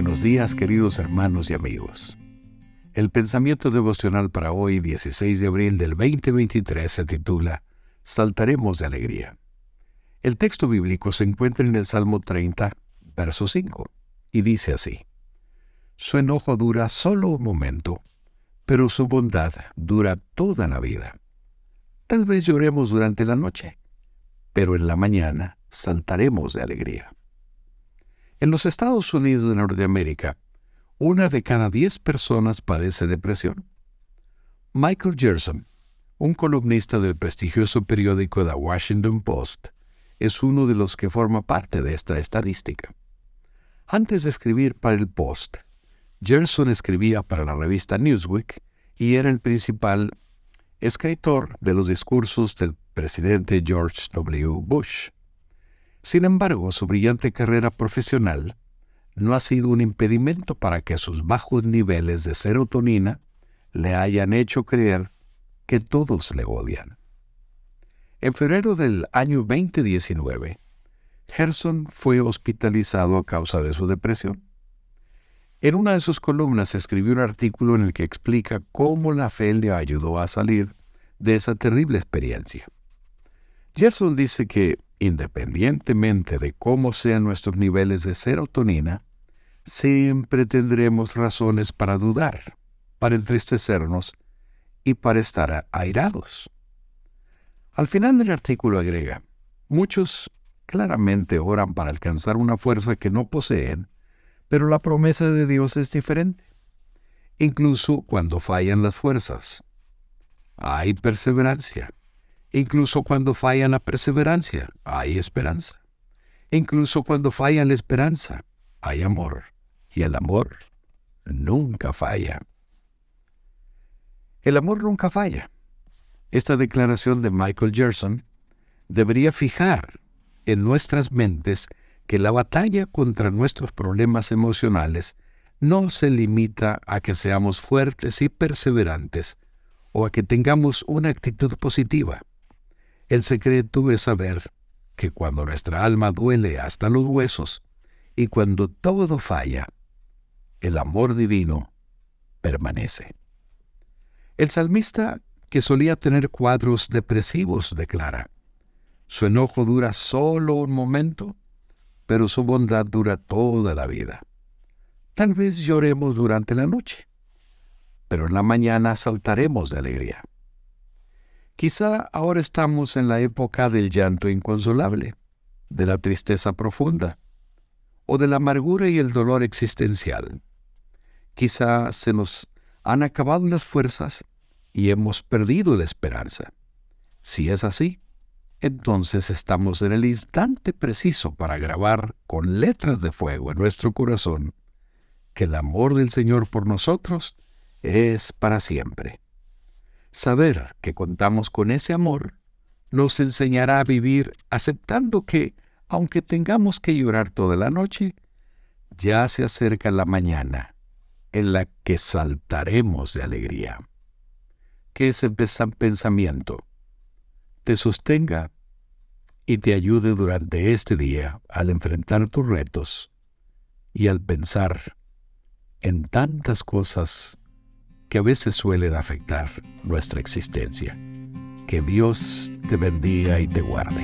buenos días queridos hermanos y amigos. El pensamiento devocional para hoy, 16 de abril del 2023, se titula Saltaremos de alegría. El texto bíblico se encuentra en el Salmo 30, verso 5, y dice así, Su enojo dura solo un momento, pero su bondad dura toda la vida. Tal vez lloremos durante la noche, pero en la mañana saltaremos de alegría. En los Estados Unidos de Norteamérica, una de cada diez personas padece depresión. Michael Gerson, un columnista del prestigioso periódico The Washington Post, es uno de los que forma parte de esta estadística. Antes de escribir para el Post, Gerson escribía para la revista Newsweek y era el principal escritor de los discursos del presidente George W. Bush. Sin embargo, su brillante carrera profesional no ha sido un impedimento para que sus bajos niveles de serotonina le hayan hecho creer que todos le odian. En febrero del año 2019, Gerson fue hospitalizado a causa de su depresión. En una de sus columnas escribió un artículo en el que explica cómo la fe le ayudó a salir de esa terrible experiencia. Gerson dice que independientemente de cómo sean nuestros niveles de serotonina, siempre tendremos razones para dudar, para entristecernos y para estar airados. Al final del artículo agrega, muchos claramente oran para alcanzar una fuerza que no poseen, pero la promesa de Dios es diferente. Incluso cuando fallan las fuerzas, hay perseverancia. Incluso cuando falla la perseverancia, hay esperanza. Incluso cuando falla la esperanza, hay amor. Y el amor nunca falla. El amor nunca falla. Esta declaración de Michael Gerson debería fijar en nuestras mentes que la batalla contra nuestros problemas emocionales no se limita a que seamos fuertes y perseverantes o a que tengamos una actitud positiva. El secreto es saber que cuando nuestra alma duele hasta los huesos y cuando todo falla, el amor divino permanece. El salmista, que solía tener cuadros depresivos, declara, su enojo dura solo un momento, pero su bondad dura toda la vida. Tal vez lloremos durante la noche, pero en la mañana saltaremos de alegría. Quizá ahora estamos en la época del llanto inconsolable, de la tristeza profunda, o de la amargura y el dolor existencial. Quizá se nos han acabado las fuerzas y hemos perdido la esperanza. Si es así, entonces estamos en el instante preciso para grabar con letras de fuego en nuestro corazón que el amor del Señor por nosotros es para siempre. Saber que contamos con ese amor nos enseñará a vivir aceptando que, aunque tengamos que llorar toda la noche, ya se acerca la mañana en la que saltaremos de alegría. Que ese pensamiento te sostenga y te ayude durante este día al enfrentar tus retos y al pensar en tantas cosas que a veces suelen afectar nuestra existencia. Que Dios te bendiga y te guarde.